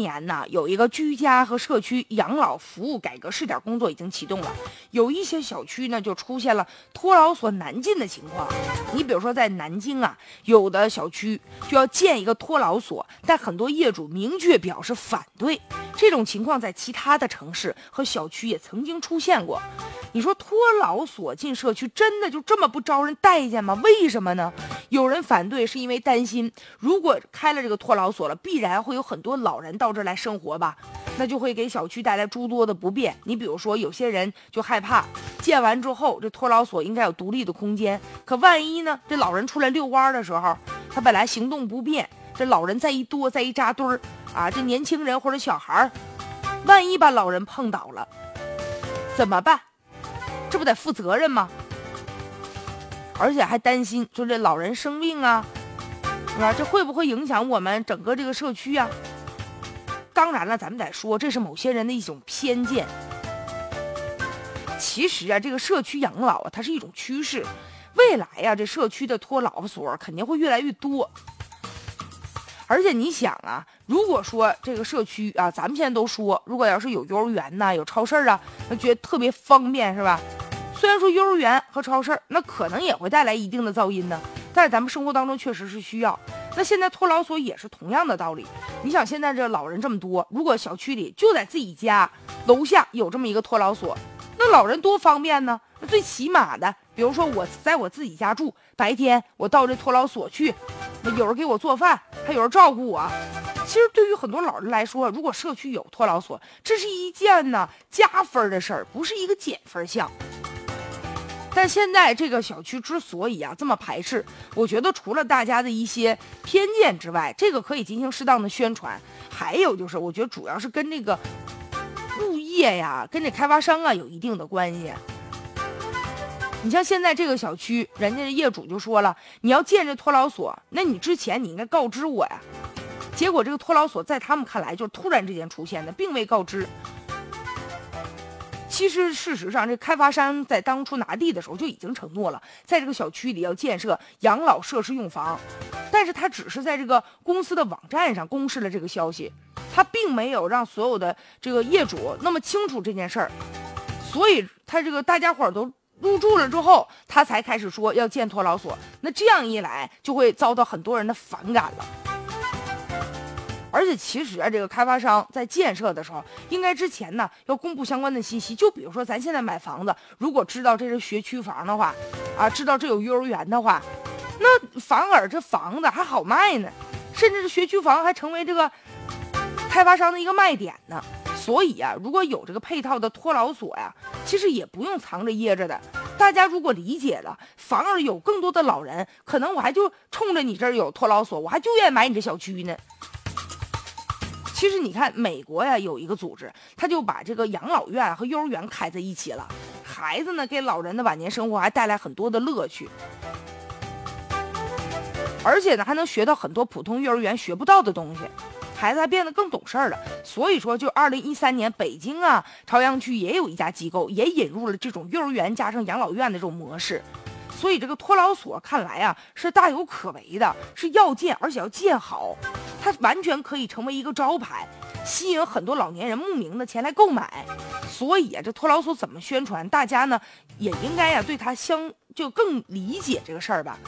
年呢，有一个居家和社区养老服务改革试点工作已经启动了，有一些小区呢就出现了托老所难进的情况。你比如说在南京啊，有的小区就要建一个托老所，但很多业主明确表示反对。这种情况在其他的城市和小区也曾经出现过。你说托老所进社区真的就这么不招人待见吗？为什么呢？有人反对是因为担心，如果开了这个托老所了，必然会有很多老人到到这儿来生活吧，那就会给小区带来诸多的不便。你比如说，有些人就害怕建完之后，这托老所应该有独立的空间，可万一呢？这老人出来遛弯的时候，他本来行动不便，这老人再一多，再一扎堆儿啊，这年轻人或者小孩儿，万一把老人碰倒了，怎么办？这不得负责任吗？而且还担心，说这老人生病啊，是吧？这会不会影响我们整个这个社区啊？当然了，咱们得说，这是某些人的一种偏见。其实啊，这个社区养老啊，它是一种趋势。未来呀，这社区的托老所肯定会越来越多。而且你想啊，如果说这个社区啊，咱们现在都说，如果要是有幼儿园呐，有超市啊，那觉得特别方便，是吧？虽然说幼儿园和超市那可能也会带来一定的噪音呢，但是咱们生活当中确实是需要。那现在托老所也是同样的道理。你想现在这老人这么多，如果小区里就在自己家楼下有这么一个托老所，那老人多方便呢？那最起码的，比如说我在我自己家住，白天我到这托老所去，有人给我做饭，还有人照顾我。其实对于很多老人来说，如果社区有托老所，这是一件呢加分的事儿，不是一个减分项。但现在这个小区之所以啊这么排斥，我觉得除了大家的一些偏见之外，这个可以进行适当的宣传。还有就是，我觉得主要是跟这个物业呀、跟这开发商啊有一定的关系。你像现在这个小区，人家的业主就说了，你要建这托老所，那你之前你应该告知我呀。结果这个托老所在他们看来就是突然之间出现的，并未告知。其实，事实上，这开发商在当初拿地的时候就已经承诺了，在这个小区里要建设养老设施用房，但是他只是在这个公司的网站上公示了这个消息，他并没有让所有的这个业主那么清楚这件事儿，所以他这个大家伙都入住了之后，他才开始说要建托老所，那这样一来就会遭到很多人的反感了。而且其实啊，这个开发商在建设的时候，应该之前呢要公布相关的信息。就比如说咱现在买房子，如果知道这是学区房的话，啊，知道这有幼儿园的话，那反而这房子还好卖呢，甚至是学区房还成为这个开发商的一个卖点呢。所以啊，如果有这个配套的托老所呀，其实也不用藏着掖着的。大家如果理解了，反而有更多的老人，可能我还就冲着你这儿有托老所，我还就愿意买你这小区呢。其实你看，美国呀有一个组织，他就把这个养老院和幼儿园开在一起了。孩子呢，给老人的晚年生活还带来很多的乐趣，而且呢，还能学到很多普通幼儿园学不到的东西，孩子还变得更懂事儿了。所以说，就二零一三年，北京啊朝阳区也有一家机构也引入了这种幼儿园加上养老院的这种模式。所以这个托老所看来啊是大有可为的，是要建，而且要建好，它完全可以成为一个招牌，吸引很多老年人慕名的前来购买。所以啊，这托老所怎么宣传，大家呢也应该呀对它相就更理解这个事儿吧。